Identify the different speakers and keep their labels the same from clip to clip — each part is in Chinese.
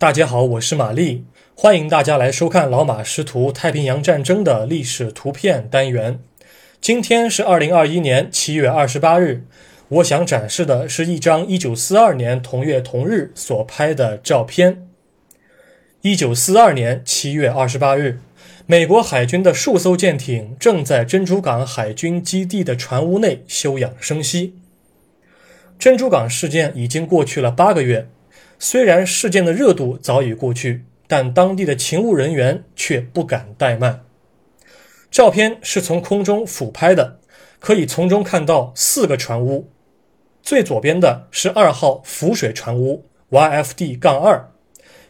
Speaker 1: 大家好，我是玛丽，欢迎大家来收看老马识图太平洋战争的历史图片单元。今天是二零二一年七月二十八日，我想展示的是一张一九四二年同月同日所拍的照片。一九四二年七月二十八日，美国海军的数艘舰艇正在珍珠港海军基地的船坞内休养生息。珍珠港事件已经过去了八个月。虽然事件的热度早已过去，但当地的勤务人员却不敢怠慢。照片是从空中俯拍的，可以从中看到四个船坞。最左边的是二号浮水船坞 （YFD-2），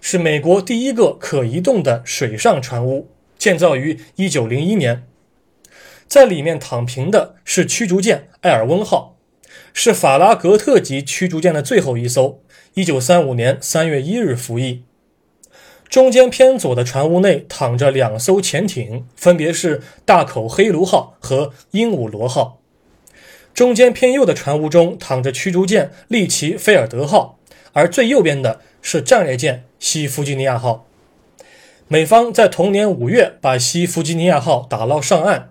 Speaker 1: 是美国第一个可移动的水上船坞，建造于1901年。在里面躺平的是驱逐舰艾尔温号，是法拉格特级驱逐舰的最后一艘。一九三五年三月一日服役。中间偏左的船坞内躺着两艘潜艇，分别是大口黑奴号和鹦鹉螺号。中间偏右的船坞中躺着驱逐舰利奇菲尔德号，而最右边的是战列舰西弗吉尼亚号。美方在同年五月把西弗吉尼亚号打捞上岸，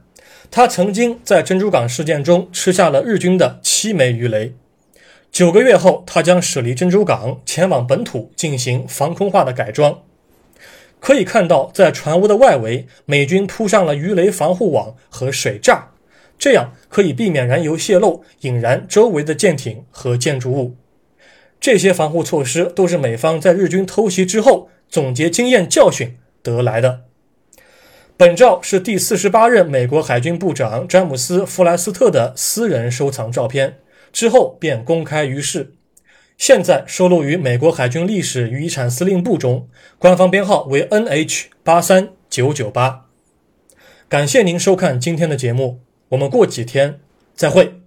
Speaker 1: 他曾经在珍珠港事件中吃下了日军的七枚鱼雷。九个月后，他将驶离珍珠港，前往本土进行防空化的改装。可以看到，在船坞的外围，美军铺上了鱼雷防护网和水栅，这样可以避免燃油泄漏，引燃周围的舰艇和建筑物。这些防护措施都是美方在日军偷袭之后总结经验教训得来的。本照是第四十八任美国海军部长詹姆斯·弗莱斯特的私人收藏照片。之后便公开于世，现在收录于美国海军历史与遗产司令部中，官方编号为 NH 八三九九八。感谢您收看今天的节目，我们过几天再会。